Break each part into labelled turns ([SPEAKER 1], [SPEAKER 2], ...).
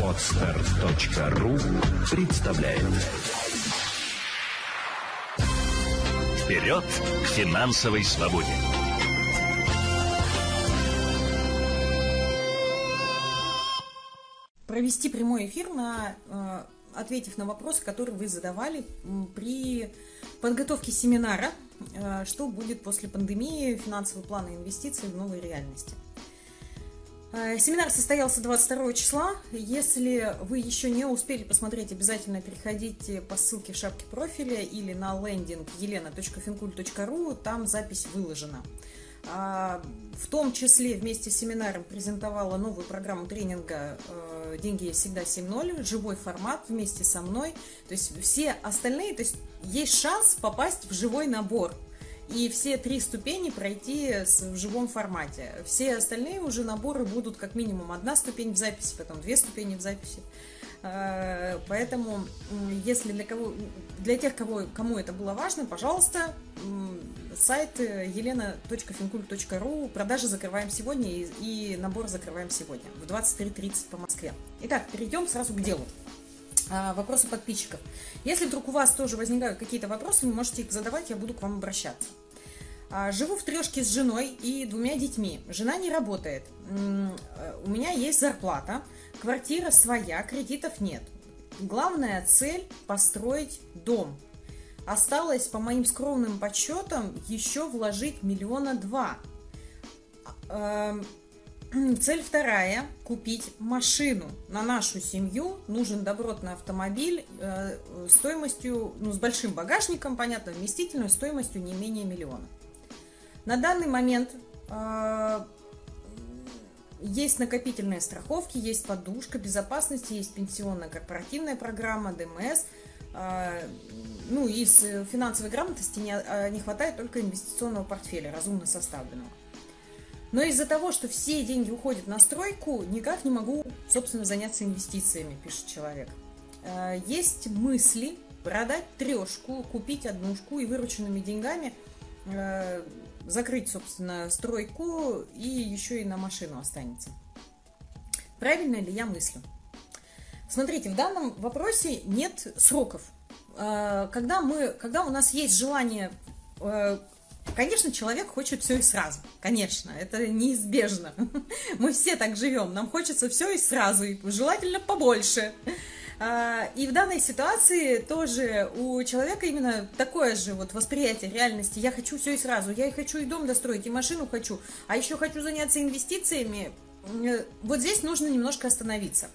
[SPEAKER 1] Отстар.ру представляет Вперед к финансовой свободе!
[SPEAKER 2] Провести прямой эфир на э, ответив на вопросы, которые вы задавали при подготовке семинара э, «Что будет после пандемии? Финансовые планы и инвестиции в новой реальности». Э, семинар состоялся 22 числа. Если вы еще не успели посмотреть, обязательно переходите по ссылке в шапке профиля или на лендинг елена.финкуль.ру, там запись выложена. А, в том числе вместе с семинаром презентовала новую программу тренинга э, «Деньги всегда 7.0», живой формат вместе со мной. То есть все остальные, то есть есть шанс попасть в живой набор – и все три ступени пройти в живом формате. Все остальные уже наборы будут как минимум одна ступень в записи, потом две ступени в записи. Э, поэтому, если для кого, для тех, кого, кому это было важно, пожалуйста, сайт елена.финкульт.ру, продажи закрываем сегодня и, и набор закрываем сегодня в 23.30 по Москве. Итак, перейдем сразу к делу. А, вопросы подписчиков. Если вдруг у вас тоже возникают какие-то вопросы, вы можете их задавать, я буду к вам обращаться. А, живу в трешке с женой и двумя детьми. Жена не работает. Э, у меня есть зарплата, квартира своя, кредитов нет. Главная цель – построить дом. Осталось, по моим скромным подсчетам, еще вложить миллиона два. А, Цель вторая – купить машину. На нашу семью нужен добротный автомобиль э, стоимостью, ну, с большим багажником, понятно, вместительной стоимостью не менее миллиона. На данный момент э, есть накопительные страховки, есть подушка безопасности, есть пенсионная корпоративная программа, ДМС. Э, ну, из финансовой грамотности не, э, не хватает только инвестиционного портфеля, разумно составленного. Но из-за того, что все деньги уходят на стройку, никак не могу, собственно, заняться инвестициями, пишет человек. Есть мысли продать трешку, купить однушку и вырученными деньгами закрыть, собственно, стройку и еще и на машину останется. Правильно ли я мыслю? Смотрите, в данном вопросе нет сроков. Э, когда, мы, когда у нас есть желание Конечно, человек хочет все и сразу. Конечно, это неизбежно. Мы все так живем. Нам хочется все и сразу, и желательно побольше. А, и в данной ситуации тоже у человека именно такое же вот восприятие реальности. Я хочу все и сразу. Я и хочу и дом достроить, и машину хочу, а еще хочу заняться инвестициями. Вот здесь нужно немножко остановиться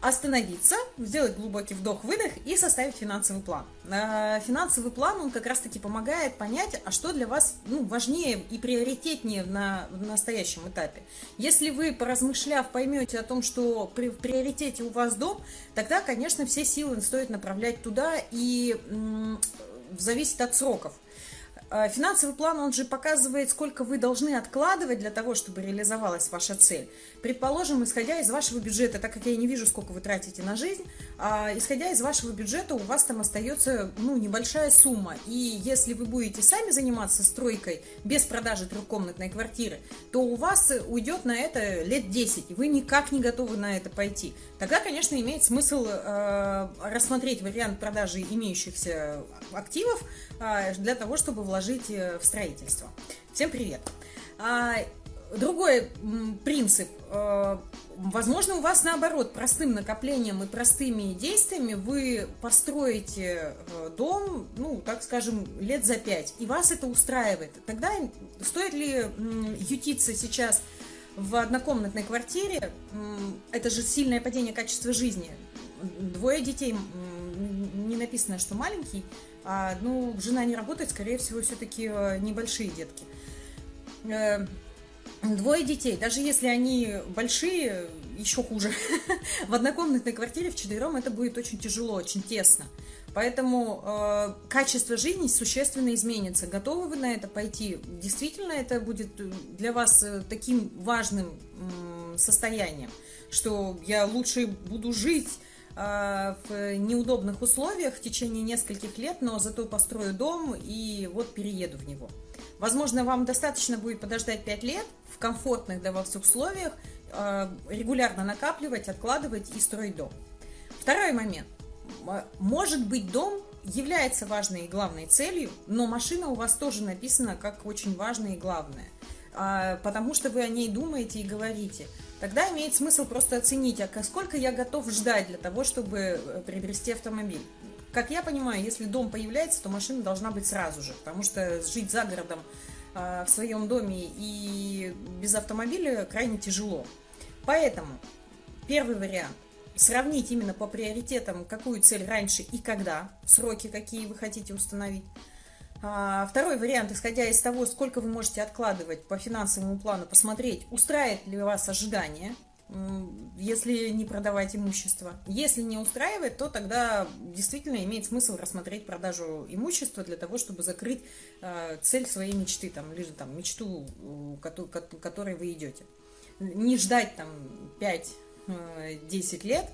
[SPEAKER 2] остановиться, сделать глубокий вдох-выдох и составить финансовый план. Э, финансовый план, он как раз-таки помогает понять, а что для вас ну, важнее и приоритетнее на, в настоящем этапе. Если вы, поразмышляв, поймете о том, что при, в приоритете у вас дом, тогда, конечно, все силы стоит направлять туда и м, зависит от сроков. А, финансовый план, он же показывает, сколько вы должны откладывать для того, чтобы реализовалась ваша цель. Предположим, исходя из вашего бюджета, так как я не вижу, сколько вы тратите на жизнь, а, исходя из вашего бюджета у вас там остается ну, небольшая сумма. И если вы будете сами заниматься стройкой без продажи трехкомнатной квартиры, то у вас уйдет на это лет 10, и вы никак не готовы на это пойти. Тогда, конечно, имеет смысл э, рассмотреть вариант продажи имеющихся активов э, для того, чтобы вложить э, в строительство. Всем привет! А, другой принцип. Э, возможно, у вас наоборот, простым накоплением и простыми действиями вы построите э, дом, ну, так скажем, лет за пять, и вас это устраивает. Тогда стоит ли ютиться сейчас в однокомнатной квартире? Это же сильное падение качества жизни. Двое детей, не написано, что маленький, а, ну, жена не работает, скорее всего, все-таки э, небольшие детки. Э, двое детей, даже если они большие, еще хуже. В однокомнатной квартире в четвером это будет очень тяжело, очень тесно. Поэтому э, качество жизни существенно изменится. Готовы вы на это пойти? Действительно, это будет для вас э, таким важным э, состоянием, что я лучше буду жить Э, в неудобных условиях в течение нескольких лет, но зато построю дом и вот перееду в него. Возможно, вам достаточно будет подождать 5 лет в комфортных для вас условиях, э, регулярно накапливать, откладывать и строить дом. Второй момент. Может быть, дом является важной и главной целью, но машина у вас тоже написана как очень важная и главная, а, потому что вы о ней думаете и говорите. Тогда имеет смысл просто оценить, а сколько я готов ждать для того, чтобы э, приобрести автомобиль. Как я понимаю, если дом появляется, то машина должна быть сразу же, потому что жить за городом а, в своем доме и без автомобиля крайне тяжело. Поэтому первый вариант сравнить именно по приоритетам, какую цель раньше и когда, сроки какие вы хотите установить. А, второй вариант, исходя из того, сколько вы можете откладывать по финансовому плану, посмотреть, устраивает ли вас ожидание, если не продавать имущество. Если не устраивает, то тогда действительно имеет смысл рассмотреть продажу имущества для того, чтобы закрыть а, цель своей мечты, там, или там, мечту, к которой вы идете. Не ждать там 5 10 лет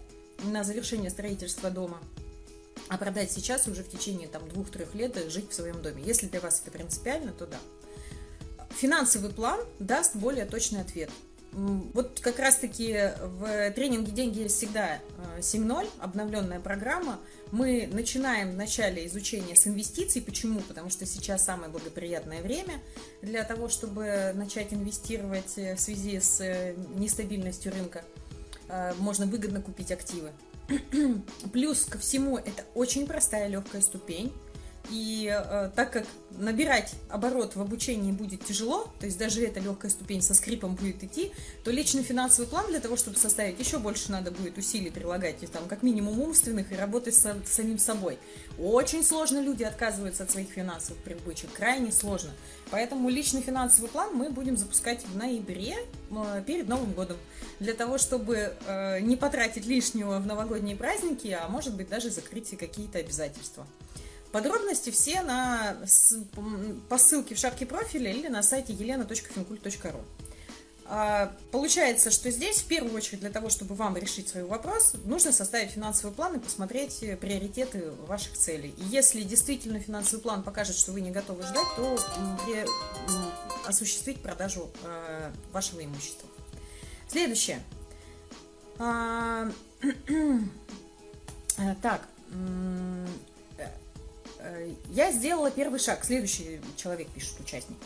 [SPEAKER 2] на завершение строительства дома, а продать сейчас уже в течение там двух-трех лет и жить в своем доме. Если для вас это принципиально, то да. Финансовый план даст более точный ответ. Вот как раз-таки в тренинге «Деньги всегда» 7.0, э, обновленная программа, мы начинаем в начале изучения с инвестиций. Почему? Потому что сейчас самое благоприятное время для того, чтобы начать инвестировать э, в связи с э, нестабильностью рынка – Э, можно выгодно купить активы. Плюс ко всему это очень простая легкая ступень. И э, так как набирать оборот в обучении будет тяжело, то есть даже эта легкая ступень со скрипом будет идти, то личный финансовый план для того, чтобы составить, еще больше надо будет усилий прилагать, и там как минимум умственных, и работать с самим собой. Очень сложно люди отказываются от своих финансовых привычек, крайне сложно. Поэтому личный финансовый план мы будем запускать в ноябре перед Новым годом, для того, чтобы э, не потратить лишнего в новогодние праздники, а может быть даже закрыть какие-то обязательства. Подробности все на, по ссылке в шапке профиля или на сайте елена.финкульт.ру. А, получается, что здесь в первую очередь для того, чтобы вам решить свой вопрос, нужно составить финансовый план и посмотреть приоритеты ваших целей. И если действительно финансовый план покажет, что вы не готовы ждать, то осуществить продажу а, вашего имущества. Следующее. А, так, Э, я сделала первый шаг. Следующий человек пишет, участник.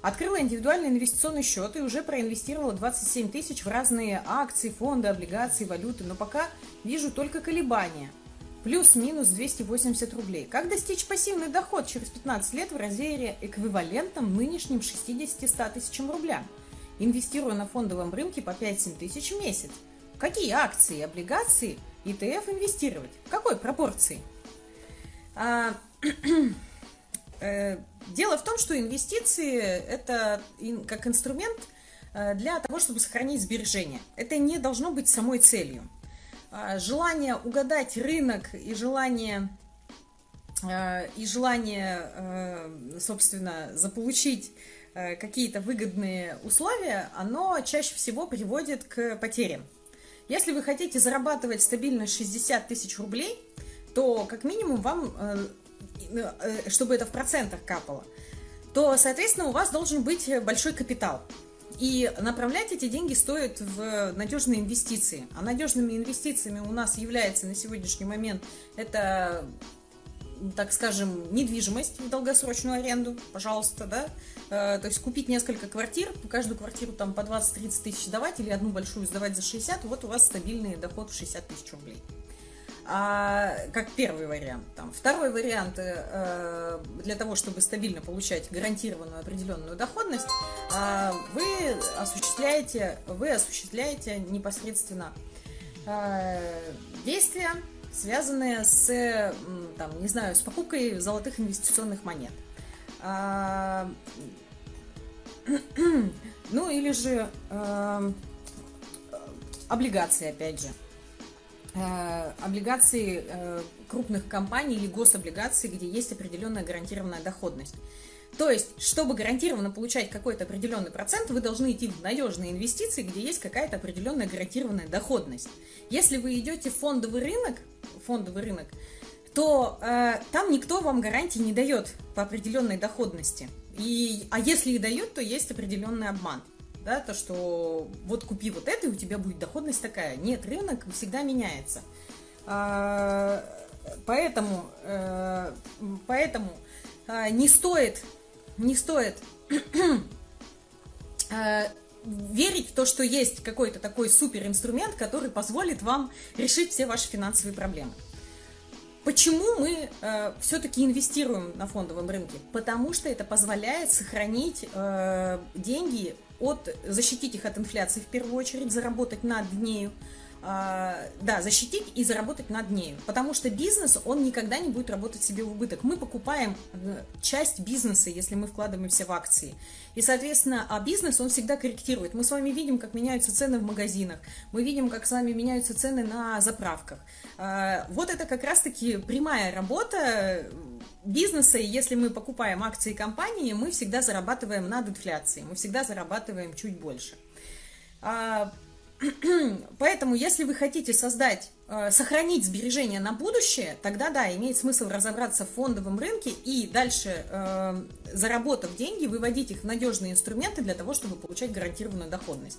[SPEAKER 2] Открыла индивидуальный инвестиционный счет и уже проинвестировала 27 тысяч в разные акции, фонды, облигации, валюты, но пока вижу только колебания. Плюс-минус 280 рублей. Как достичь пассивный доход через 15 лет в размере эквивалентом нынешним 60-100 тысячам рублям, инвестируя на фондовом рынке по 5-7 тысяч в месяц? Какие акции, облигации, ETF инвестировать? В какой пропорции? А, дело в том, что инвестиции – это как инструмент э, для того, чтобы сохранить сбережения. Это не должно быть самой целью. А, желание угадать рынок и желание, э, и желание собственно, заполучить какие-то выгодные условия, оно чаще всего приводит к потерям. Если вы хотите зарабатывать стабильно 60 тысяч рублей, то как минимум вам Э, чтобы это в процентах капало, то, соответственно, у вас должен быть большой капитал. И направлять эти деньги стоит в надежные инвестиции. А надежными инвестициями у нас является на сегодняшний момент это так скажем, недвижимость в долгосрочную аренду, пожалуйста, да, э, то есть купить несколько квартир, каждую квартиру там по 20-30 тысяч давать или одну большую сдавать за 60, вот у вас стабильный доход в 60 тысяч рублей а, как первый вариант. Там. Второй вариант э, для того, чтобы стабильно получать гарантированную определенную доходность, э, вы осуществляете, вы осуществляете непосредственно э, действия, связанные с, там, не знаю, с покупкой золотых инвестиционных монет. Э, ну или же э, облигации, опять же. Э, облигации э, крупных компаний или гособлигации, где есть определенная гарантированная доходность. То есть, чтобы гарантированно получать какой-то определенный процент, вы должны идти в надежные инвестиции, где есть какая-то определенная гарантированная доходность. Если вы идете в фондовый рынок, фондовый рынок, то э, там никто вам гарантии не дает по определенной доходности. И, а если и дают, то есть определенный обман да, то, что вот купи вот это, и у тебя будет доходность такая. Нет, рынок всегда меняется. А, поэтому, э, поэтому а, не стоит, не стоит э, верить в то, что есть какой-то такой супер инструмент, который позволит вам решить все ваши финансовые проблемы. Почему мы э, все-таки инвестируем на фондовом рынке? Потому что это позволяет сохранить э, деньги от, защитить их от инфляции в первую очередь, заработать над нею, да, защитить и заработать над нею. Потому что бизнес, он никогда не будет работать себе в убыток. Мы покупаем э, часть бизнеса, если мы вкладываемся в акции. И, соответственно, а бизнес, он всегда корректирует. Мы с вами видим, как меняются цены в магазинах. Мы видим, как с вами меняются цены на заправках. А, вот это как раз-таки прямая работа бизнеса, и если мы покупаем акции компании, мы всегда зарабатываем над инфляцией, мы всегда зарабатываем чуть больше. Поэтому, если вы хотите создать, э, сохранить сбережения на будущее, тогда да, имеет смысл разобраться в фондовом рынке и дальше, э, заработав деньги, выводить их в надежные инструменты для того, чтобы получать гарантированную доходность.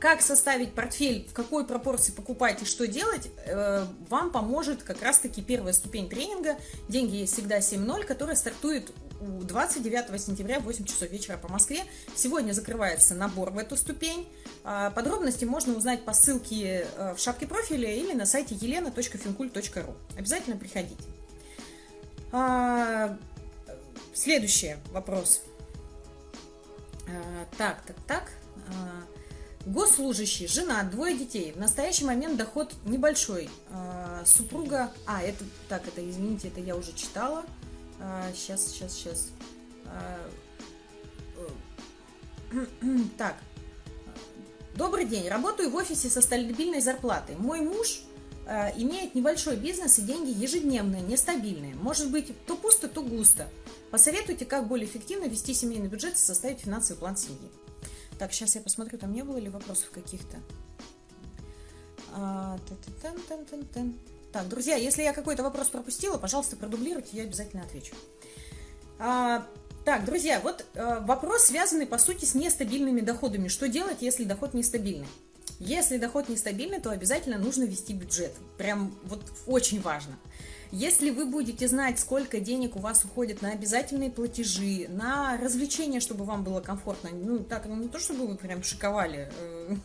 [SPEAKER 2] Как составить портфель, в какой пропорции покупать и что делать, э, вам поможет как раз-таки первая ступень тренинга «Деньги есть всегда 7.0», которая стартует 29 сентября в 8 часов вечера по Москве. Сегодня закрывается набор в эту ступень. А, подробности можно узнать по ссылке э, в шапке профиля или на сайте елена.финкуль.ру. Обязательно приходите. А, следующий вопрос. А, так, так, так. Госслужащий, жена, двое детей. В настоящий момент доход небольшой. Супруга... А, это... Так, это, извините, это я уже читала. Сейчас, сейчас, сейчас. Так. Добрый день. Работаю в офисе со стабильной зарплатой. Мой муж э, имеет небольшой бизнес и деньги ежедневные, нестабильные. Может быть, то пусто, то густо. Посоветуйте, как более эффективно вести семейный бюджет и составить финансовый план семьи. Так, сейчас я посмотрю, там не было ли вопросов каких-то. А, так, друзья, если я какой-то вопрос пропустила, пожалуйста, продублируйте, я обязательно отвечу. А, так, друзья, вот э, вопрос, связанный, по сути, с нестабильными доходами. Что делать, если доход нестабильный? Если доход нестабильный, то обязательно нужно вести бюджет. Прям вот очень важно. Если вы будете знать, сколько денег у вас уходит на обязательные платежи, на развлечения, чтобы вам было комфортно, ну, так, ну, не то, чтобы вы прям шиковали э,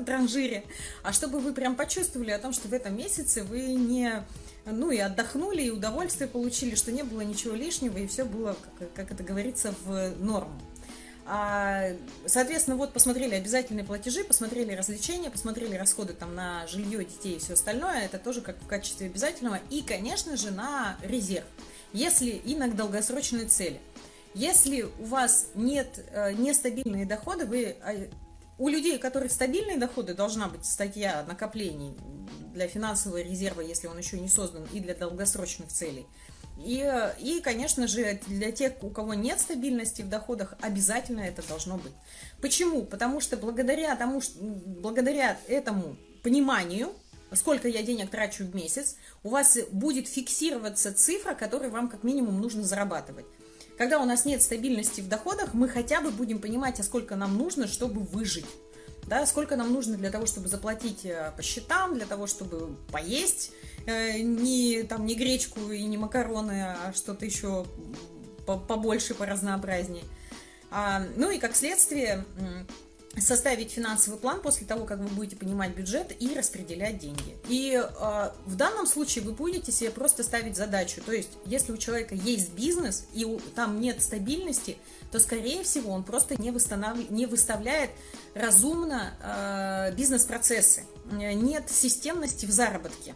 [SPEAKER 2] транжире, а чтобы вы прям почувствовали о том, что в этом месяце вы не, ну, и отдохнули, и удовольствие получили, что не было ничего лишнего, и все было, как, как это говорится, в норму. А, соответственно, вот посмотрели обязательные платежи, посмотрели развлечения, посмотрели расходы там на жилье, детей и все остальное. Это тоже как в качестве обязательного. И, конечно же, на резерв. Если и на долгосрочные цели. Если у вас нет э, нестабильные доходы, вы э, у людей, у которых стабильные доходы, должна быть статья накоплений для финансового резерва, если он еще не создан, и для долгосрочных целей – и, и, конечно же, для тех, у кого нет стабильности в доходах, обязательно это должно быть. Почему? Потому что благодаря, тому, благодаря этому пониманию, сколько я денег трачу в месяц, у вас будет фиксироваться цифра, которую вам как минимум нужно зарабатывать. Когда у нас нет стабильности в доходах, мы хотя бы будем понимать, а сколько нам нужно, чтобы выжить да, сколько нам нужно для того, чтобы заплатить э, по счетам, для того, чтобы поесть не, там, не гречку и не макароны, а что-то еще побольше, по разнообразнее. А, ну и как следствие составить финансовый план после того, как вы будете понимать бюджет и распределять деньги. И э, в данном случае вы будете себе просто ставить задачу. То есть, если у человека есть бизнес и у, там нет стабильности, то, скорее всего, он просто не, восстанов... не выставляет разумно э, бизнес-процессы. Нет системности в заработке.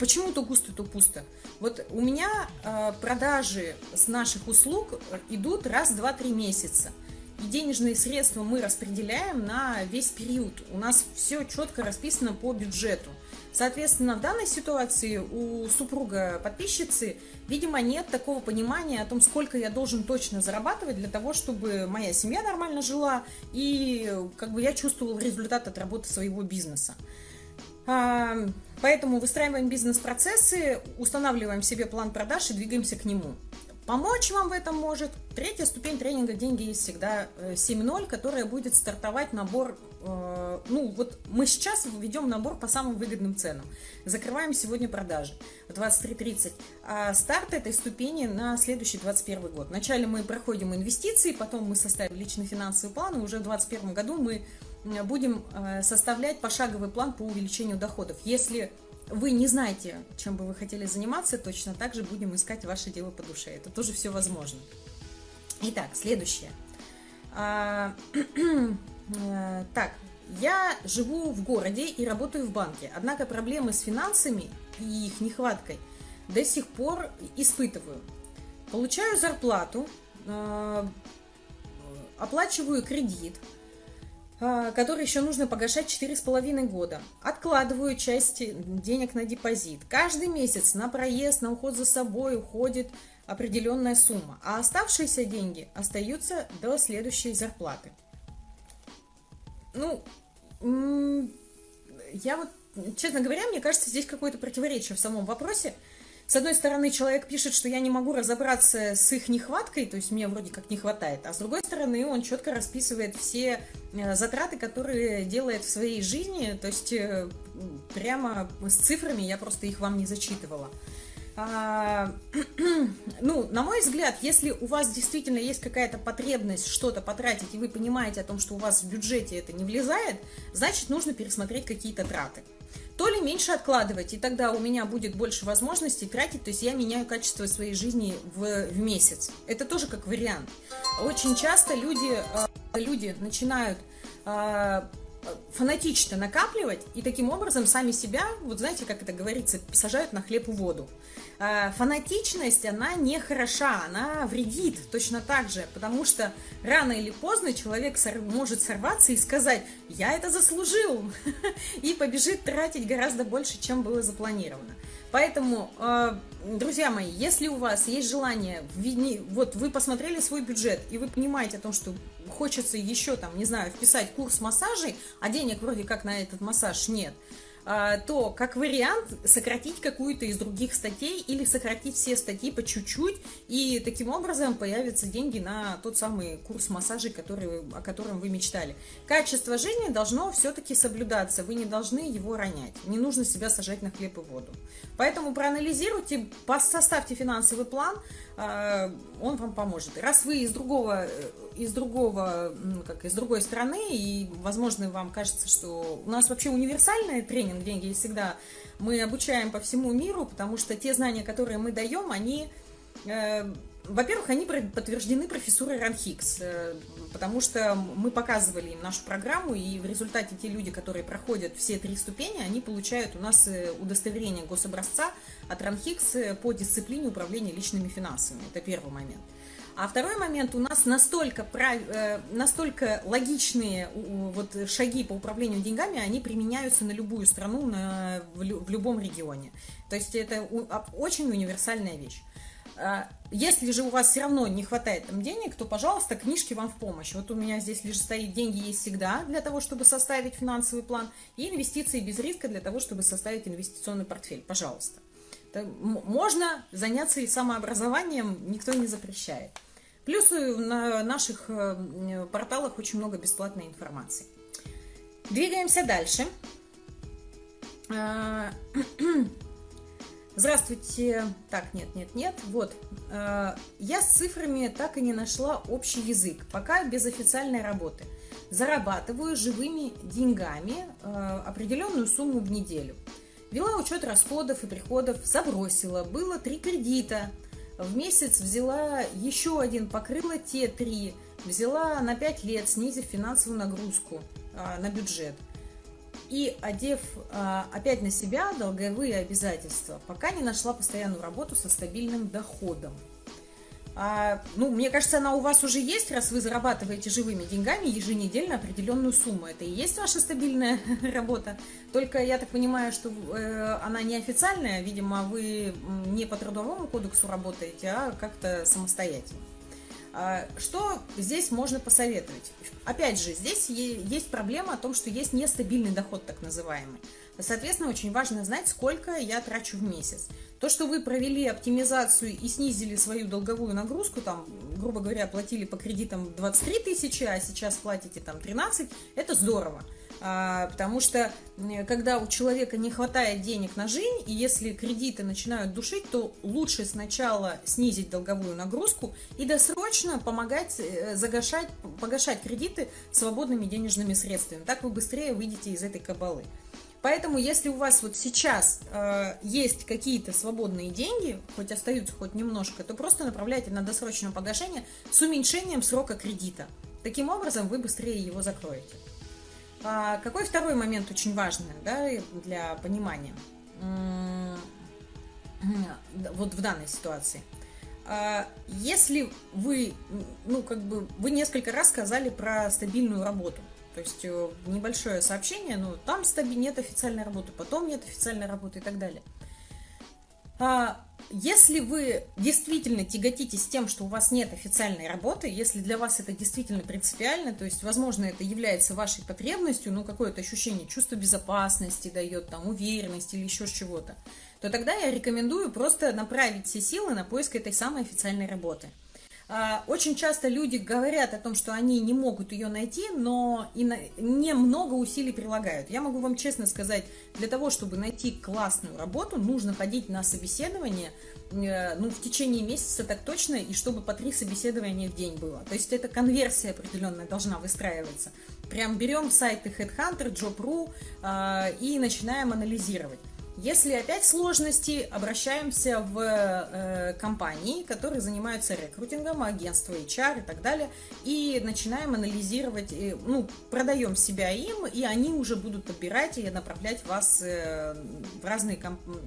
[SPEAKER 2] Почему то густо, то пусто? Вот у меня э, продажи с наших услуг идут раз, два, три месяца – и денежные средства мы распределяем на весь период. У нас все четко расписано по бюджету. Соответственно, в данной ситуации у супруга подписчицы, видимо, нет такого понимания о том, сколько я должен точно зарабатывать для того, чтобы моя семья нормально жила и как бы я чувствовал результат от работы своего бизнеса. Поэтому выстраиваем бизнес-процессы, устанавливаем себе план продаж и двигаемся к нему. Помочь вам в этом может третья ступень тренинга «Деньги есть всегда» 7.0, которая будет стартовать набор, э, ну вот мы сейчас ведем набор по самым выгодным ценам. Закрываем сегодня продажи в 23.30. А старт этой ступени на следующий 21 год. Вначале мы проходим инвестиции, потом мы составим личный финансовый план, и уже в 2021 году мы будем э, составлять пошаговый план по увеличению доходов. Если вы не знаете, чем бы вы хотели заниматься, точно так же будем искать ваше дело по душе. Это тоже все возможно. Итак, следующее. А, э, так, я живу в городе и работаю в банке, однако проблемы с финансами и их нехваткой до сих пор испытываю. Получаю зарплату, э, оплачиваю кредит – который еще нужно погашать 4,5 года. Откладываю часть денег на депозит. Каждый месяц на проезд, на уход за собой уходит определенная сумма, а оставшиеся деньги остаются до следующей зарплаты. Ну, я вот, честно говоря, мне кажется, здесь какое-то противоречие в самом вопросе. С одной стороны, человек пишет, что я не могу разобраться с их нехваткой, то есть мне вроде как не хватает, а с другой стороны, он четко расписывает все э, затраты, которые делает в своей жизни, то есть э, прямо с цифрами я просто их вам не зачитывала. А, ну, на мой взгляд, если у вас действительно есть какая-то потребность что-то потратить, и вы понимаете о том, что у вас в бюджете это не влезает, значит, нужно пересмотреть какие-то траты то ли меньше откладывать, и тогда у меня будет больше возможностей тратить, то есть я меняю качество своей жизни в, в месяц. Это тоже как вариант. Очень часто люди, э, люди начинают э, фанатично накапливать и таким образом сами себя, вот знаете, как это говорится, сажают на хлеб и воду. Э, фанатичность, она не хороша, она вредит точно так же, потому что рано или поздно человек может сорваться и сказать, я это заслужил, и побежит тратить гораздо больше, чем было запланировано. Поэтому, э, друзья мои, если у вас есть желание, вот вы посмотрели свой бюджет, и вы понимаете о том, что хочется еще там, не знаю, вписать курс массажей, а денег вроде как на этот массаж нет – то как вариант сократить какую-то из других статей или сократить все статьи по чуть-чуть, и таким образом появятся деньги на тот самый курс массажей, который, о котором вы мечтали. Качество жизни должно все-таки соблюдаться, вы не должны его ронять, не нужно себя сажать на хлеб и воду. Поэтому проанализируйте, составьте финансовый план, а, он вам поможет. Раз вы из другого, э, из другого, как из другой страны, и, возможно, вам кажется, что у нас вообще универсальный тренинг «Деньги есть всегда», мы обучаем по всему миру, потому что те знания, которые мы даем, они э, во-первых, они подтверждены профессурой Ранхикс, э, потому что мы показывали им нашу программу, и в результате те люди, которые проходят все три ступени, они получают у нас э, удостоверение гособразца от Ранхикс э, по дисциплине управления личными финансами. Это первый момент. А второй момент, у нас настолько, прав... настолько логичные вот шаги по управлению деньгами, они применяются на любую страну, на... в любом регионе. То есть это очень универсальная вещь. А, если же у вас все равно не хватает там денег, то, пожалуйста, книжки вам в помощь. Вот у меня здесь лишь стоит «Деньги есть всегда» для того, чтобы составить финансовый план, и «Инвестиции без риска» для того, чтобы составить инвестиционный портфель. Пожалуйста. можно заняться и самообразованием, никто не запрещает. Плюс на наших э, порталах очень много бесплатной информации. Двигаемся дальше. Здравствуйте. Так, нет, нет, нет. Вот. Э, я с цифрами так и не нашла общий язык, пока без официальной работы. Зарабатываю живыми деньгами э, определенную сумму в неделю. Вела учет расходов и приходов, забросила. Было три кредита. В месяц взяла еще один, покрыла те три. Взяла на пять лет, снизив финансовую нагрузку э, на бюджет и одев а, опять на себя долговые обязательства, пока не нашла постоянную работу со стабильным доходом. А, ну, мне кажется, она у вас уже есть, раз вы зарабатываете живыми деньгами еженедельно определенную сумму. Это и есть ваша стабильная работа. Только я так понимаю, что э, она неофициальная, видимо, вы не по трудовому кодексу работаете, а как-то самостоятельно. А, что здесь можно посоветовать? Опять же, здесь есть проблема о том, что есть нестабильный доход, так называемый. Соответственно, очень важно знать, сколько я трачу в месяц. То, что вы провели оптимизацию и снизили свою долговую нагрузку, там, грубо говоря, платили по кредитам 23 тысячи, а сейчас платите там 13, это здорово. А, потому что когда у человека не хватает денег на жизнь, и если кредиты начинают душить, то лучше сначала снизить долговую нагрузку и досрочно помогать э, загашать, погашать кредиты свободными денежными средствами. Так вы быстрее выйдете из этой кабалы. Поэтому, если у вас вот сейчас э, есть какие-то свободные деньги, хоть остаются хоть немножко, то просто направляйте на досрочное погашение с уменьшением срока кредита. Таким образом, вы быстрее его закроете. А какой второй момент очень важный да, для понимания? Вот в данной ситуации. А если вы, ну, как бы, вы несколько раз сказали про стабильную работу – то есть э, небольшое сообщение, ну, там нет официальной работы, потом нет официальной работы и так далее. А, если вы действительно тяготитесь тем, что у вас нет официальной работы, если для вас это действительно принципиально, то есть, возможно, это является вашей потребностью, ну, какое-то ощущение, чувство безопасности дает, там, уверенности или еще чего-то, то тогда я рекомендую просто направить все силы на поиск этой самой официальной работы – очень часто люди говорят о том, что они не могут ее найти, но и на, немного усилий прилагают. Я могу вам честно сказать, для того, чтобы найти классную работу, нужно ходить на собеседование э, ну, в течение месяца так точно, и чтобы по три собеседования в день было. То есть это конверсия определенная должна выстраиваться. Прям берем сайты Headhunter, Job.ru э, и начинаем анализировать. Если опять сложности, обращаемся в э, компании, которые занимаются рекрутингом, агентство HR и так далее, и начинаем анализировать, э, ну, продаем себя им, и они уже будут подбирать и направлять вас э, в разные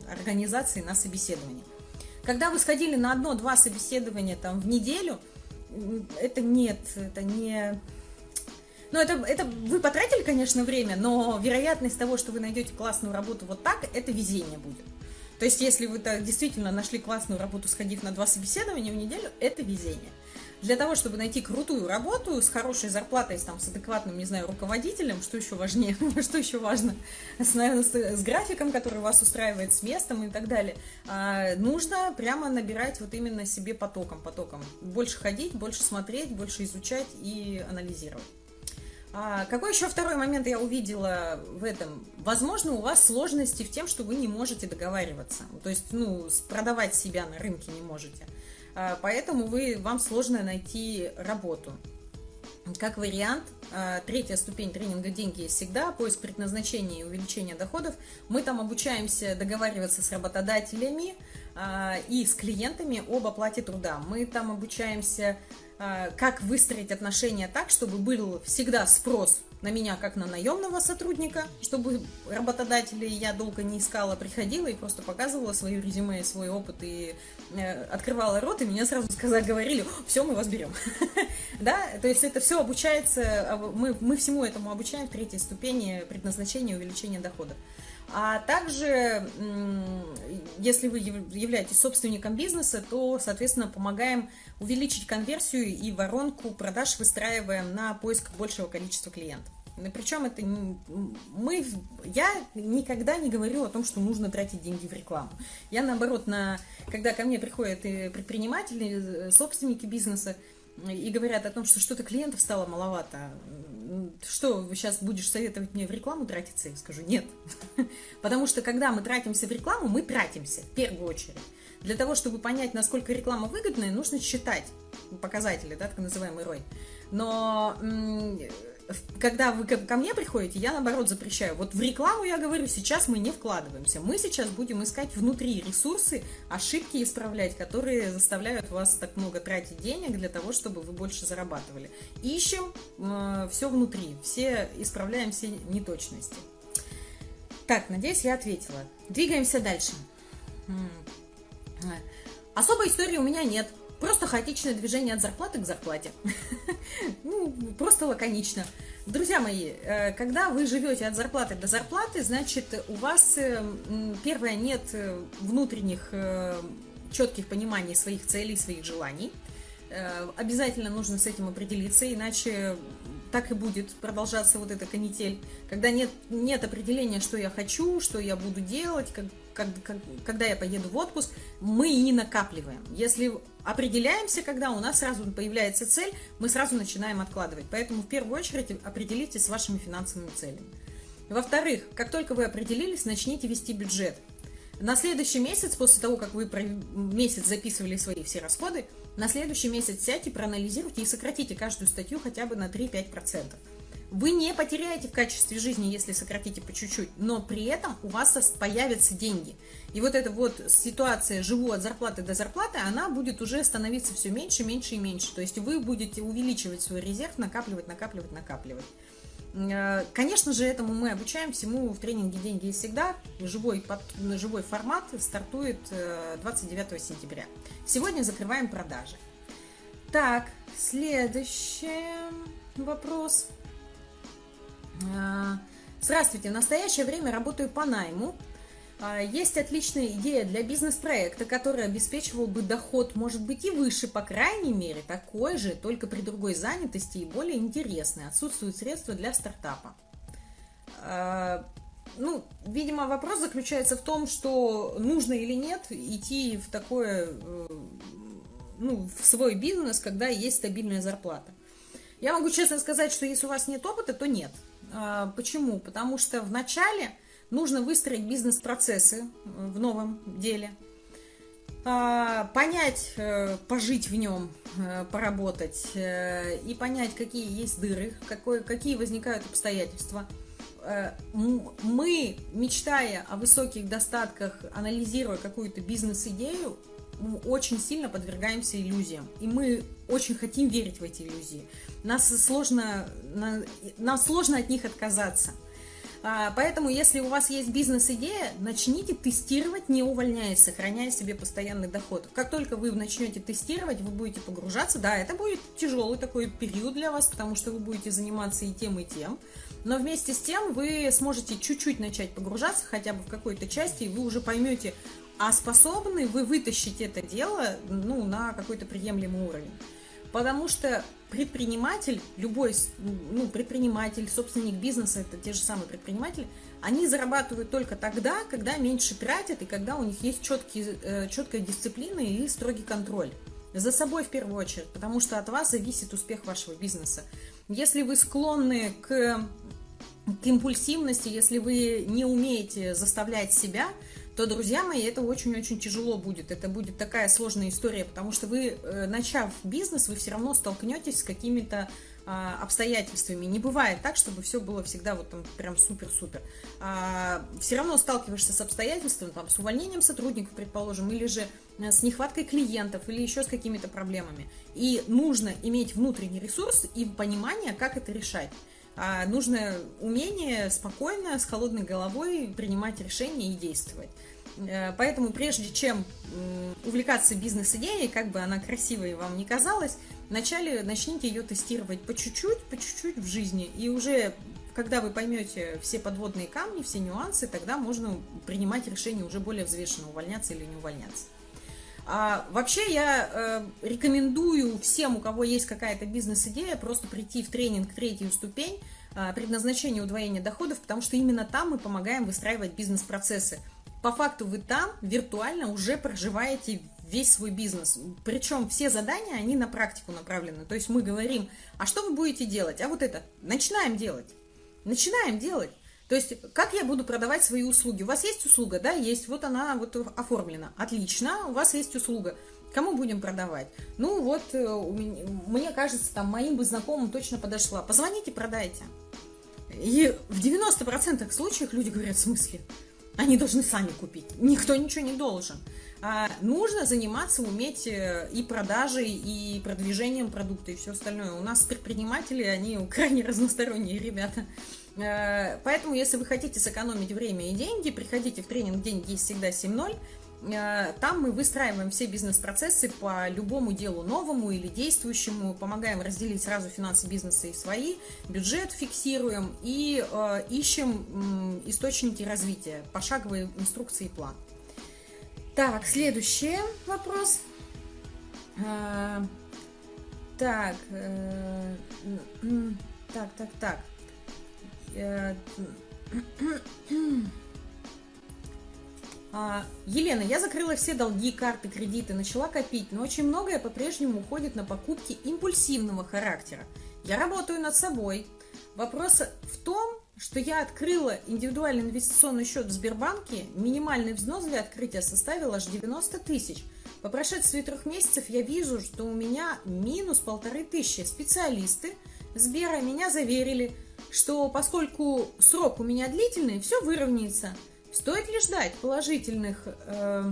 [SPEAKER 2] организации на собеседование. Когда вы сходили на одно-два собеседования там в неделю, это нет, это не ну, это, это вы потратили, конечно, время, но вероятность того, что вы найдете классную работу вот так, это везение будет. То есть, если вы так действительно нашли классную работу, сходив на два собеседования в неделю, это везение. Для того, чтобы найти крутую работу с хорошей зарплатой, с, там, с адекватным, не знаю, руководителем, что еще важнее, что еще важно, с, с, графиком, который вас устраивает, с местом и так далее, а, нужно прямо набирать вот именно себе потоком, потоком. Больше ходить, больше смотреть, больше изучать и анализировать. А какой еще второй момент я увидела в этом? Возможно, у вас сложности в тем, что вы не можете договариваться. То есть, ну, продавать себя на рынке не можете. А, поэтому вы, вам сложно найти работу. Как вариант, а, третья ступень тренинга «Деньги всегда», поиск предназначения и увеличение доходов. Мы там обучаемся договариваться с работодателями а, и с клиентами об оплате труда. Мы там обучаемся как выстроить отношения так, чтобы был всегда спрос на меня как на наемного сотрудника, чтобы работодатели я долго не искала, приходила и просто показывала свое резюме, свой опыт и э, открывала рот, и меня сразу сказали, говорили, все, мы вас берем. да, то есть это все обучается, а, мы, мы всему этому обучаем в третьей ступени предназначения увеличения дохода. А также, если вы являетесь собственником бизнеса, то, соответственно, помогаем увеличить конверсию и воронку продаж выстраиваем на поиск большего количества клиентов. Причем это мы, я никогда не говорю о том, что нужно тратить деньги в рекламу. Я наоборот, на, когда ко мне приходят предприниматели, э, собственники бизнеса, и говорят о том, что что-то клиентов стало маловато. Что, сейчас будешь советовать мне в рекламу тратиться? Я скажу, нет. Потому что, когда мы тратимся в рекламу, мы тратимся в первую очередь. Для того, чтобы понять, насколько реклама выгодная, нужно считать показатели, да, так называемый ROI. Но когда вы ко мне приходите, я наоборот запрещаю. Вот в рекламу я говорю, сейчас мы не вкладываемся. Мы сейчас будем искать внутри ресурсы, ошибки исправлять, которые заставляют вас так много тратить денег для того, чтобы вы больше зарабатывали. Ищем э, все внутри, все исправляем все неточности. Так, надеюсь, я ответила. Двигаемся дальше. Особой истории у меня нет. Просто хаотичное движение от зарплаты к зарплате. Ну, просто лаконично. Друзья мои, э, когда вы живете от зарплаты до зарплаты, значит, у вас, э, первое, нет э, внутренних четких пониманий своих целей, своих желаний. Обязательно нужно с этим определиться, иначе так и будет продолжаться вот эта канитель. Когда нет, нет определения, что я хочу, что я буду делать, как, когда я поеду в отпуск, мы и не накапливаем. Если определяемся, когда у нас сразу появляется цель, мы сразу начинаем откладывать. Поэтому в первую очередь определитесь с вашими финансовыми целями. Во-вторых, как только вы определились, начните вести бюджет. На следующий месяц, после того, как вы месяц записывали свои все расходы, на следующий месяц сядьте, проанализируйте и сократите каждую статью хотя бы на 3-5%. Вы не потеряете в качестве жизни, если сократите по чуть-чуть, но при этом у вас появятся деньги. И вот эта вот ситуация «живу от зарплаты до зарплаты», она будет уже становиться все меньше, меньше и меньше. То есть вы будете увеличивать свой резерв, накапливать, накапливать, накапливать. Э, конечно же, этому мы обучаем всему в тренинге «Деньги и всегда». Живой, под, живой формат стартует 29 э, сентября. Сегодня закрываем продажи. Так, следующий вопрос. Э, здравствуйте, в настоящее время работаю по найму а, есть отличная идея для бизнес-проекта, который обеспечивал бы доход, может быть, и выше, по крайней мере, такой же, только при другой занятости и более интересной. Отсутствуют средства для стартапа. А, ну, видимо, вопрос заключается в том, что нужно или нет идти в такое, э, ну, в свой бизнес, когда есть стабильная зарплата. Я могу честно сказать, что если у вас нет опыта, то нет. А, почему? Потому что в начале нужно выстроить бизнес-процессы э, в новом деле, а, понять, э, пожить в нем, э, поработать и понять, какие есть дыры, какой, какие возникают обстоятельства. Мы, мечтая о высоких достатках, анализируя какую-то бизнес-идею, очень сильно подвергаемся иллюзиям. И мы очень хотим верить в эти иллюзии. Нас сложно, нам сложно от них отказаться – а, поэтому, если у вас есть бизнес-идея, начните тестировать, не увольняясь, сохраняя себе постоянный доход. Как только вы начнете тестировать, вы будете погружаться. Да, это будет тяжелый такой период для вас, потому что вы будете заниматься и тем, и тем. Но вместе с тем вы сможете чуть-чуть начать погружаться, хотя бы в какой-то части, и вы уже поймете, а способны вы вытащить это дело ну, на какой-то приемлемый уровень. Потому что предприниматель, любой ну, предприниматель, собственник бизнеса, это те же самые предприниматели, они зарабатывают только тогда, когда меньше тратят и когда у них есть четкий, э, четкая дисциплина и строгий контроль. За собой в первую очередь, потому что от вас зависит успех вашего бизнеса. Если вы склонны к, к импульсивности, если вы не умеете заставлять себя, то, друзья мои, это очень-очень тяжело будет. Это будет такая сложная история, потому что вы, э, начав бизнес, вы все равно столкнетесь с какими-то а, обстоятельствами. Не бывает так, чтобы все было всегда вот там прям супер-супер. А, все равно сталкиваешься с обстоятельствами, там, с увольнением сотрудников, предположим, или же э, с нехваткой клиентов, или еще с какими-то проблемами. И нужно иметь внутренний ресурс и понимание, как это решать. А нужно умение спокойно, с холодной головой принимать решения и действовать. Э, поэтому прежде чем увлекаться бизнес-идеей, как бы она красивой вам не казалась, вначале начните ее тестировать по чуть-чуть, по чуть-чуть в жизни. И уже когда вы поймете все подводные камни, все нюансы, тогда можно принимать решение уже более взвешенно, увольняться или не увольняться. А вообще я э, рекомендую всем, у кого есть какая-то бизнес-идея, просто прийти в тренинг третью ступень э, предназначение удвоения доходов, потому что именно там мы помогаем выстраивать бизнес-процессы по факту вы там виртуально уже проживаете весь свой бизнес. Причем все задания, они на практику направлены. То есть мы говорим, а что вы будете делать? А вот это, начинаем делать. Начинаем делать. То есть, как я буду продавать свои услуги? У вас есть услуга? Да, есть. Вот она вот оформлена. Отлично, у вас есть услуга. Кому будем продавать? Ну, вот, э, мне кажется, там, моим бы знакомым точно подошла. Позвоните, продайте. И в 90% случаев люди говорят, в смысле? Они должны сами купить. Никто ничего не должен. А нужно заниматься, уметь э, и продажей, и продвижением продукта, и все остальное. У нас предприниматели, они крайне разносторонние ребята. Э, поэтому, если вы хотите сэкономить время и деньги, приходите в тренинг «Деньги есть всегда 7.0». Э, там мы выстраиваем все бизнес-процессы по любому делу новому или действующему, помогаем разделить сразу финансы бизнеса и свои, бюджет фиксируем и э, ищем источники развития, пошаговые инструкции и план. Так, следующий вопрос. Э, Так, так, так, так. Елена, я закрыла все долги, карты, кредиты, начала копить, но очень многое по-прежнему уходит на покупки импульсивного характера. Я работаю над собой. Вопрос в том, что я открыла индивидуальный инвестиционный счет в Сбербанке, минимальный взнос для открытия составил аж 90 тысяч. По прошествии трех месяцев я вижу, что у меня минус полторы тысячи. Специалисты Сбера меня заверили, что поскольку срок у меня длительный, все выровняется – Стоит ли ждать положительных, э,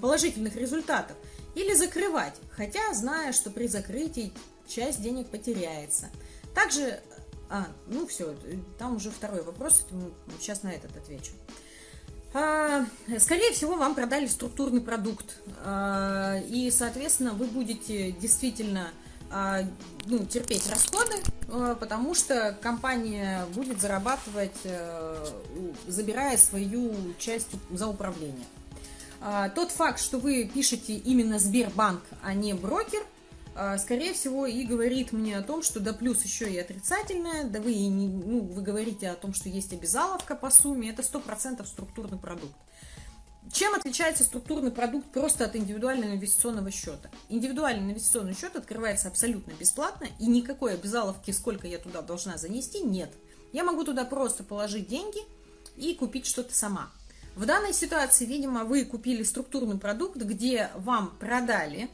[SPEAKER 2] положительных результатов или закрывать, хотя зная, что при закрытии часть денег потеряется. Также, а, ну все, там уже второй вопрос, сейчас на этот отвечу. А, скорее всего, вам продали структурный продукт, а, и, соответственно, вы будете действительно ну, терпеть расходы, а, потому что компания будет зарабатывать, э, забирая свою часть за управление. А, тот факт, что вы пишете именно Сбербанк, а не брокер, скорее всего, и говорит мне о том, что да плюс еще и отрицательное, да вы, и не, ну, вы говорите о том, что есть обязаловка по сумме, это 100% структурный продукт. Чем отличается структурный продукт просто от индивидуального инвестиционного счета? Индивидуальный инвестиционный счет открывается абсолютно бесплатно, и никакой обязаловки, сколько я туда должна занести, нет. Я могу туда просто положить деньги и купить что-то сама. В данной ситуации, видимо, вы купили структурный продукт, где вам продали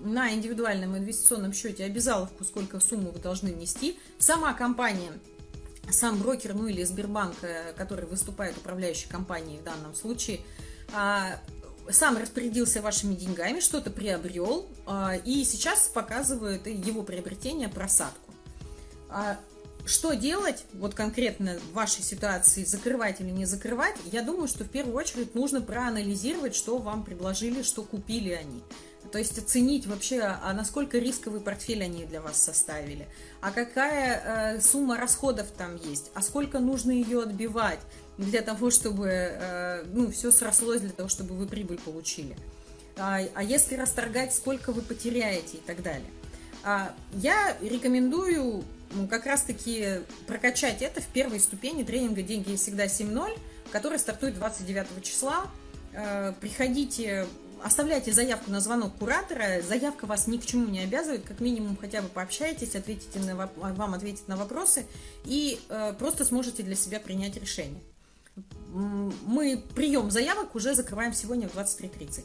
[SPEAKER 2] на индивидуальном инвестиционном счете обязаловку, сколько сумму вы должны внести. Сама компания, сам брокер, ну или Сбербанк, э, который выступает управляющей компанией в данном случае – сам распорядился вашими деньгами, что-то приобрел, а, и сейчас показывает его приобретение просадку. А, что делать, вот конкретно в вашей ситуации, закрывать или не закрывать, я думаю, что в первую очередь нужно проанализировать, что вам предложили, что купили они. То есть оценить вообще, а насколько рисковый портфель они для вас составили, а какая э, сумма расходов там есть, а сколько нужно ее отбивать, для того, чтобы э, ну, все срослось, для того, чтобы вы прибыль получили. А, а если расторгать, сколько вы потеряете и так далее. А, я рекомендую ну, как раз-таки прокачать это в первой ступени тренинга «Деньги всегда 7.0», который стартует 29 числа. Э, приходите, оставляйте заявку на звонок куратора. Заявка вас ни к чему не обязывает, как минимум хотя бы пообщайтесь, ответите на, вам ответить на вопросы и э, просто сможете для себя принять решение мы прием заявок уже закрываем сегодня в 23.30.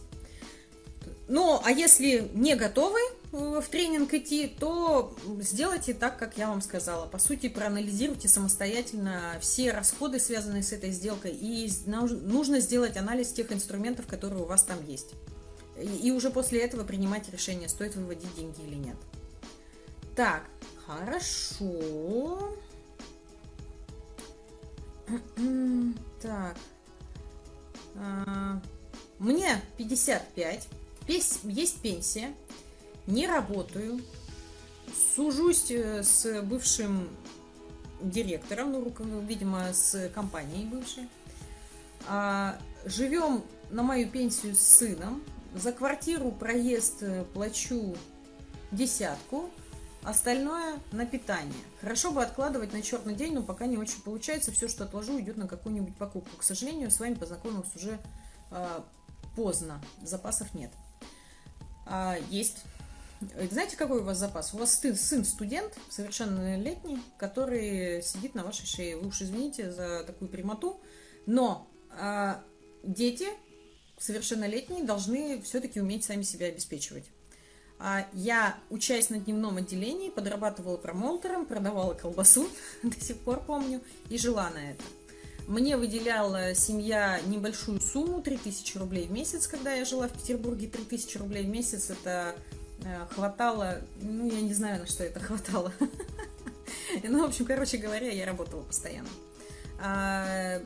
[SPEAKER 2] Ну, а если не готовы э, в тренинг идти, то сделайте так, как я вам сказала. По сути, проанализируйте самостоятельно все расходы, связанные с этой сделкой, и нужно сделать анализ тех инструментов, которые у вас там есть. И уже после этого принимать решение, стоит выводить деньги или нет. Так, хорошо. Так. А, мне 55. Есть пенсия. Не работаю. Сужусь э, с бывшим директором, ну, видимо, с компанией бывшей. А, живем на мою пенсию с сыном. За квартиру проезд э, плачу десятку. Остальное на питание. Хорошо бы откладывать на черный день, но пока не очень получается. Все, что отложу, идет на какую-нибудь покупку. К сожалению, с вами познакомилась уже э, поздно. Запасов нет. А, есть. Знаете, какой у вас запас? У вас сын студент, совершеннолетний, который сидит на вашей шее. Вы уж извините за такую прямоту, но э, дети совершеннолетние должны все-таки уметь сами себя обеспечивать. А, я, учась на дневном отделении, подрабатывала промоутером, продавала колбасу, до сих пор помню, и жила на это. Мне выделяла семья небольшую сумму, 3000 рублей в месяц, когда я жила в Петербурге. 3000 рублей в месяц это э, хватало, ну, я не знаю, на что это хватало. Ну, в общем, короче говоря, я работала постоянно. А,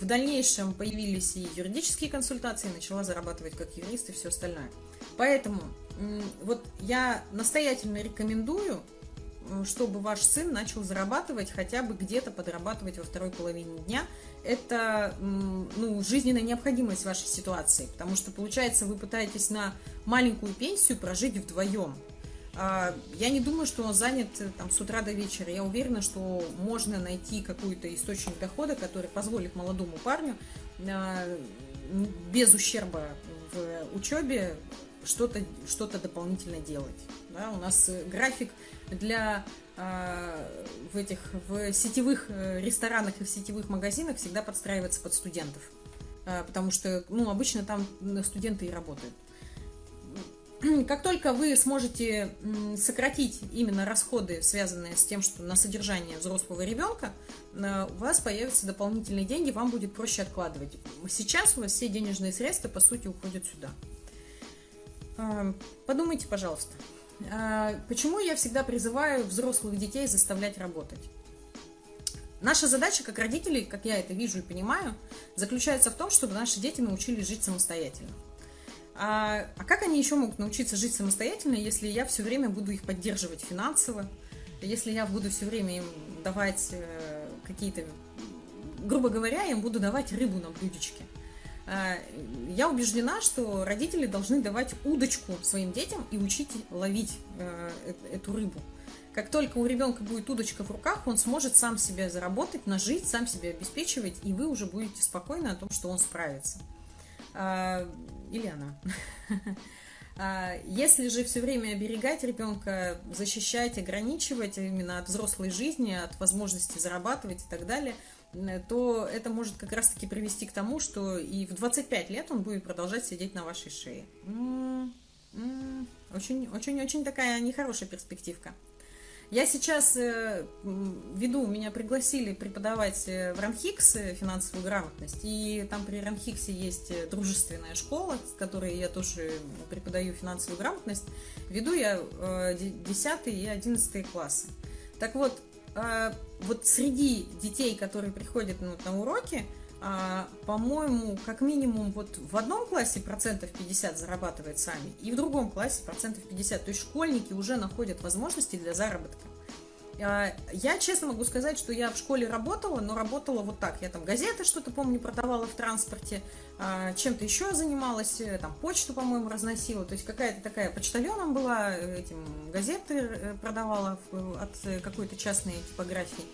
[SPEAKER 2] в дальнейшем появились и юридические консультации, начала зарабатывать как юрист и все остальное. Поэтому вот я настоятельно рекомендую, чтобы ваш сын начал зарабатывать, хотя бы где-то подрабатывать во второй половине дня. Это ну, жизненная необходимость вашей ситуации, потому что, получается, вы пытаетесь на маленькую пенсию прожить вдвоем. А, я не думаю, что он занят э, там, с утра до вечера. Я уверена, что можно найти какой-то источник дохода, который позволит молодому парню а, без ущерба в учебе что-то что дополнительно делать. Да, у нас э, график для а, в этих в сетевых э, ресторанах и в сетевых магазинах всегда подстраивается под студентов, потому что ну обычно там студенты и работают. как только вы сможете сократить именно расходы, связанные с тем, что на содержание взрослого ребенка, у вас появятся дополнительные деньги, вам будет проще откладывать. Сейчас у вас все денежные средства, по сути, уходят сюда. А, подумайте, пожалуйста, а, почему я всегда призываю взрослых детей заставлять работать? Наша задача как родителей, как я это вижу и понимаю, заключается в том, чтобы наши дети научились жить самостоятельно. А, а как они еще могут научиться жить самостоятельно, если я все время буду их поддерживать финансово, если я буду все время им давать э, какие-то, грубо говоря, им буду давать рыбу на блюдечке. А, я убеждена, что родители должны давать удочку своим детям и учить ловить э, э, эту рыбу. Как только у ребенка будет удочка в руках, он сможет сам себя заработать, нажить, сам себя обеспечивать, и вы уже будете спокойны о том, что он справится. Или она. Если же все время оберегать ребенка, защищать, ограничивать именно от взрослой жизни, от возможности зарабатывать и так далее, то это может как раз-таки привести к тому, что и в 25 лет он будет продолжать сидеть на вашей шее. Очень-очень-очень такая нехорошая перспективка. Я сейчас э, веду, меня пригласили преподавать э, в Ранхикс э, финансовую грамотность, и там при Ранхиксе есть дружественная школа, с которой я тоже преподаю финансовую грамотность. Веду я 10 и 11 классы. Так вот, вот среди детей, которые приходят ну, на уроки, а, по-моему, как минимум вот в одном классе процентов 50 зарабатывает сами, и в другом классе процентов 50. То есть школьники уже находят возможности для заработка. А, я честно могу сказать, что я в школе работала, но работала вот так. Я там газеты что-то, помню, продавала в транспорте, а, чем-то еще занималась, э, там почту, по-моему, разносила. То есть какая-то такая почтальоном была, э, этим газеты э, продавала от какой-то частной типографии.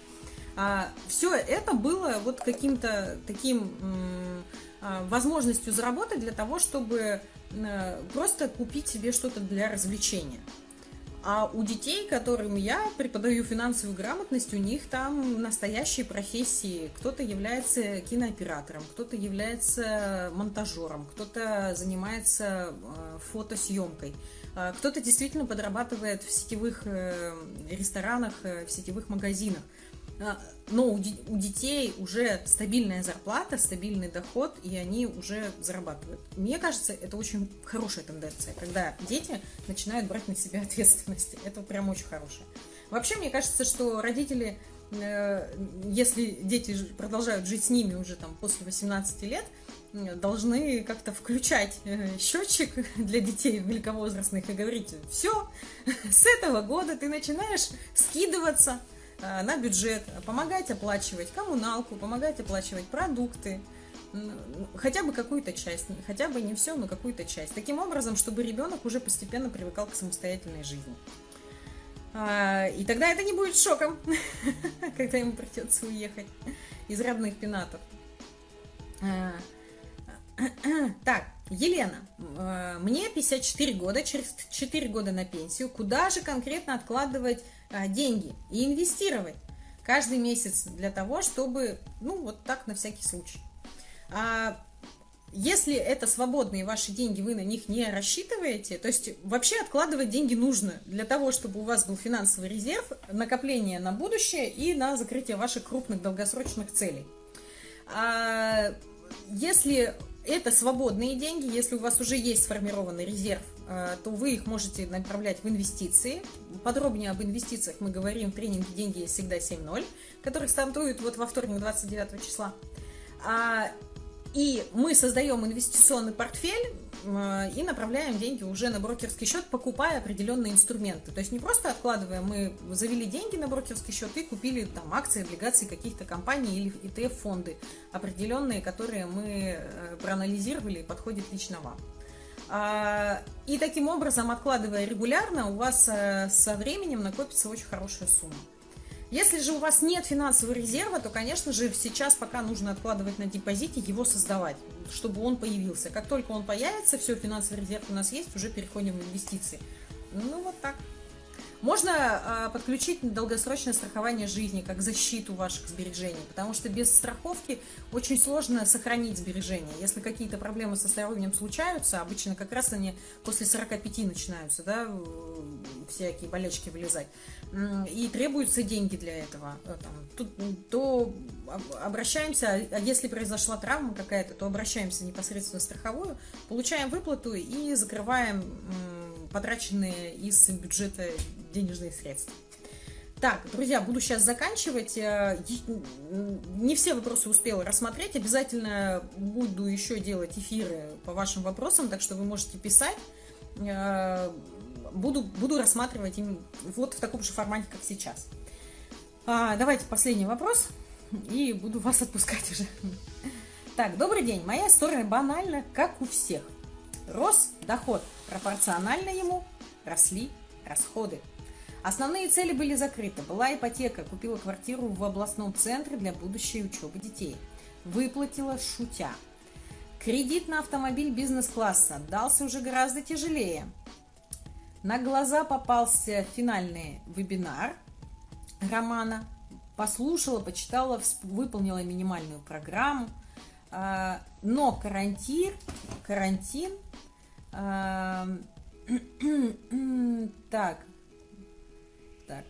[SPEAKER 2] А, все это было вот каким-то таким возможностью заработать для того, чтобы просто купить себе что-то для развлечения. А у детей, которым я преподаю финансовую грамотность, у них там настоящие профессии. Кто-то является кинооператором, кто-то является монтажером, кто-то занимается э, фотосъемкой, а кто-то действительно подрабатывает в сетевых э, ресторанах, в сетевых магазинах. А, но у, у детей уже стабильная зарплата, стабильный доход, и они уже зарабатывают. Мне кажется, это очень хорошая тенденция, когда дети начинают брать на себя ответственность. Это прям очень хорошее. Вообще, мне кажется, что родители, э, если дети продолжают жить с ними уже там после 18 лет, должны как-то включать э, счетчик для детей великовозрастных и говорить, все, с этого года ты начинаешь скидываться Э, на бюджет, помогать оплачивать коммуналку, помогать оплачивать продукты, хотя бы какую-то часть, хотя бы не все, но какую-то часть. Таким образом, чтобы ребенок уже постепенно привыкал к самостоятельной жизни. А, и тогда это не будет шоком, когда ему придется уехать из родных пенатов. А, так, Елена, э, мне 54 года, через 4 года на пенсию. Куда же конкретно откладывать деньги и инвестировать каждый месяц для того, чтобы, ну, вот так на всякий случай. А если это свободные ваши деньги, вы на них не рассчитываете, то есть вообще откладывать деньги нужно для того, чтобы у вас был финансовый резерв, накопление на будущее и на закрытие ваших крупных долгосрочных целей. А если это свободные деньги, если у вас уже есть сформированный резерв, то вы их можете направлять в инвестиции. Подробнее об инвестициях мы говорим в тренинге «Деньги всегда 7.0», который стартует вот во вторник 29 числа. А, и мы создаем инвестиционный портфель э, и направляем деньги уже на брокерский счет, покупая определенные инструменты. То есть не просто откладывая, мы завели деньги на брокерский счет и купили там акции, облигации каких-то компаний или ETF-фонды определенные, которые мы э, проанализировали и подходят лично вам. А, и таким образом, откладывая регулярно, у вас э, со временем накопится очень хорошая сумма. Если же у вас нет финансового резерва, то, конечно же, сейчас пока нужно откладывать на депозите, его создавать, чтобы он появился. Как только он появится, все, финансовый резерв у нас есть, уже переходим в инвестиции. Ну, вот так. Можно э, подключить долгосрочное страхование жизни как защиту ваших сбережений, потому что без страховки очень сложно сохранить сбережения. Если какие-то проблемы со здоровьем случаются, обычно как раз они после 45 начинаются, да, всякие болячки вылезать, и требуются деньги для этого, э, там, тут, то обращаемся, а если произошла травма какая-то, то обращаемся непосредственно в страховую, получаем выплату и закрываем потраченные из бюджета денежные средства. Так, друзья, буду сейчас заканчивать. Э, не все вопросы успела рассмотреть. Обязательно буду еще делать эфиры по вашим вопросам, так что вы можете писать. Э, буду, буду рассматривать им вот в таком же формате, как сейчас. А, давайте последний вопрос, и буду вас отпускать уже. Так, добрый день. Моя история банальна, как у всех. Рос доход, пропорционально ему росли расходы. Основные цели были закрыты. Была ипотека, купила квартиру в областном центре для будущей учебы детей. Выплатила шутя. Кредит на автомобиль бизнес-класса дался уже гораздо тяжелее. На глаза попался финальный вебинар романа. Послушала, почитала, выполнила минимальную программу. А, но карантин, карантин, так, так.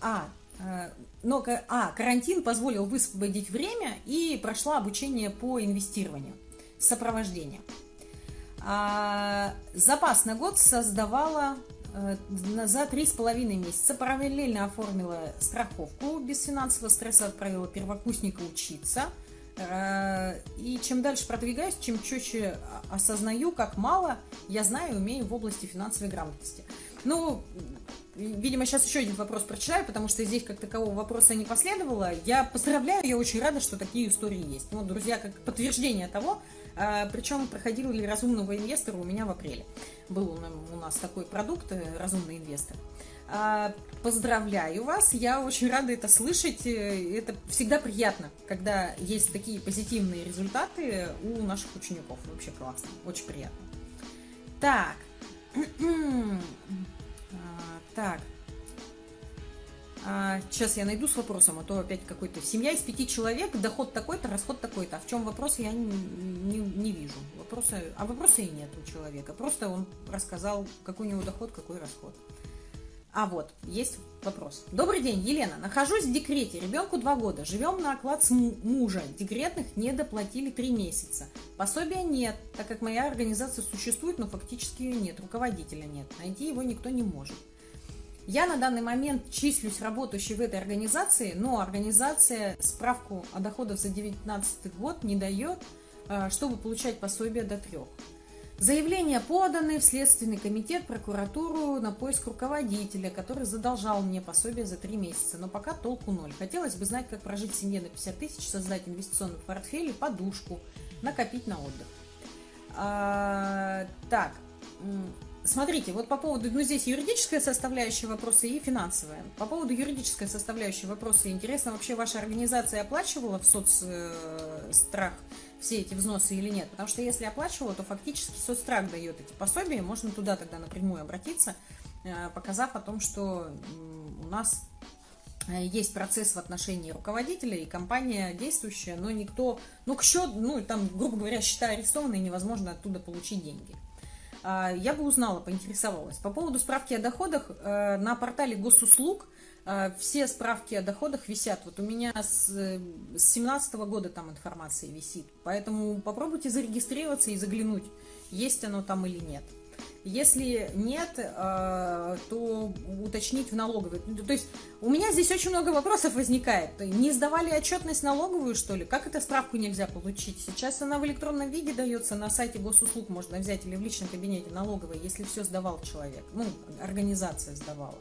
[SPEAKER 2] А, э, но а, карантин позволил высвободить время и прошла обучение по инвестированию с сопровождением. А, запас на год создавала э, за три с половиной месяца параллельно оформила страховку без финансового стресса отправила первокурсника учиться – и чем дальше продвигаюсь, чем четче осознаю, как мало я знаю и умею в области финансовой грамотности. Ну, видимо, сейчас еще один вопрос прочитаю, потому что здесь как такового вопроса не последовало. Я поздравляю, я очень рада, что такие истории есть. Ну, друзья, как подтверждение того, э, причем проходил ли разумного инвестора у меня в апреле. Был у нас такой продукт э, «Разумный инвестор». А, поздравляю вас, я очень рада это слышать. Это всегда приятно, когда есть такие позитивные результаты у наших учеников. Вообще классно, очень приятно. Так, а, так. А, сейчас я найду с вопросом, а то опять какой-то. Семья из пяти человек, доход такой-то, расход такой-то. А в чем вопрос, я не, не, не вижу. Вопроса, а вопроса и нет у человека. Просто он рассказал, какой у него доход, какой расход. А вот, есть вопрос. Добрый день, Елена. Нахожусь в декрете, ребенку два года. Живем на оклад с мужа. Декретных не доплатили три месяца. Пособия нет, так как моя организация существует, но фактически ее нет. Руководителя нет. Найти его никто не может. Я на данный момент числюсь работающей в этой организации, но организация справку о доходах за 2019 год не дает, э, чтобы получать пособие до трех. Заявления поданы в Следственный комитет, прокуратуру на поиск руководителя, который задолжал мне пособие за три месяца, но пока толку ноль. Хотелось бы знать, как прожить семье на 50 тысяч, создать инвестиционный портфель и подушку, накопить на отдых. А, так, Смотрите, вот по поводу, ну здесь юридическая составляющая вопроса и финансовая. По поводу юридической составляющей вопроса, интересно, вообще ваша организация оплачивала в соцстрах э, все эти взносы или нет? Потому что если оплачивала, то фактически соцстрах дает эти пособия, можно туда тогда напрямую обратиться, э, показав о том, что у нас э, есть процесс в отношении руководителя и компания действующая, но никто, ну, к счету, ну, там, грубо говоря, счета арестованы, невозможно оттуда получить деньги. А, я бы узнала, поинтересовалась. По поводу справки о доходах, э, на портале госуслуг все справки о доходах висят. Вот у меня с 2017 года там информация висит. Поэтому попробуйте зарегистрироваться и заглянуть, есть оно там или нет. Если нет, э, то уточнить в налоговой. То есть у меня здесь очень много вопросов возникает. Не сдавали отчетность налоговую, что ли? Как эту справку нельзя получить? Сейчас она в электронном виде дается, на сайте госуслуг можно взять или в личном кабинете налоговой, если все сдавал человек, ну, организация сдавала.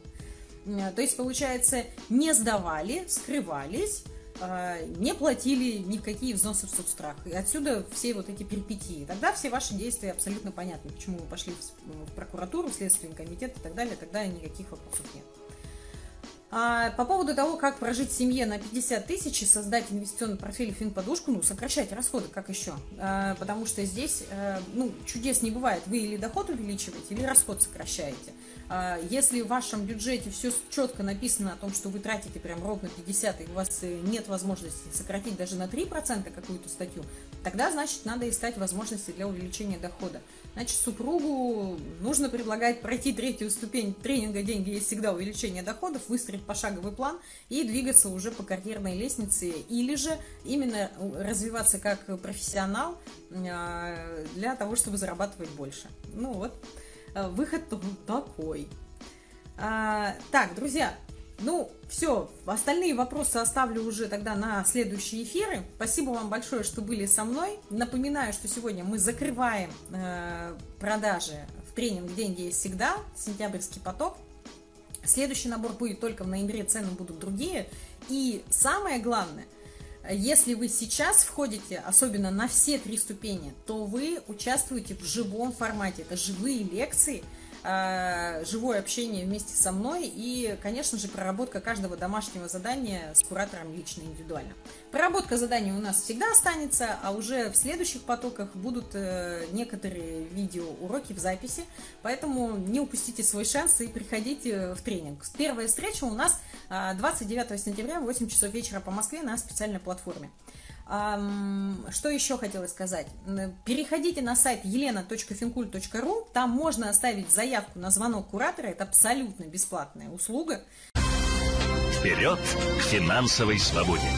[SPEAKER 2] Э, то есть, получается, не сдавали, скрывались, э, не платили никакие взносы в соцстрах. И отсюда все вот эти перипетии. Тогда все ваши действия абсолютно понятны, почему вы пошли в, прокуратуру, в Следственный комитет и так далее, тогда никаких вопросов нет. А по поводу того, как прожить семье на 50 тысяч и создать инвестиционный портфель и финподушку, ну, сокращать расходы, как еще? А, потому что здесь, а, ну, чудес не бывает. Вы или доход увеличиваете, или расход сокращаете. А, если в вашем бюджете все четко написано о том, что вы тратите прям ровно 50, и у вас э, нет возможности сократить даже на 3% какую-то статью, тогда, значит, надо искать возможности для увеличения дохода. Значит, супругу нужно предлагать пройти третью ступень тренинга «Деньги есть всегда увеличение доходов», выстроить пошаговый план и двигаться уже по карьерной лестнице, или же именно развиваться как профессионал а, для того, чтобы зарабатывать больше. Ну вот. Э, выход такой. А, так, друзья, ну, все, остальные вопросы оставлю уже тогда на следующие эфиры. Спасибо вам большое, что были со мной. Напоминаю, что сегодня мы закрываем э, продажи в тренинг «Деньги есть всегда», сентябрьский поток. Следующий набор будет только в ноябре, цены будут другие. И самое главное – если вы сейчас входите, особенно на все три ступени, то вы участвуете в живом формате. Это живые лекции – живое общение вместе со мной и, конечно же, проработка каждого домашнего задания с куратором лично, индивидуально. Проработка заданий у нас всегда останется, а уже в следующих потоках будут э, некоторые видеоуроки в записи, поэтому не упустите свой шанс и приходите в тренинг. Первая встреча у нас 29 э, сентября в 8 часов вечера по Москве на специальной платформе. Что еще хотелось сказать? Переходите на сайт елена.финкуль.ру, там можно оставить заявку на звонок куратора, это абсолютно бесплатная услуга.
[SPEAKER 1] Вперед к финансовой свободе!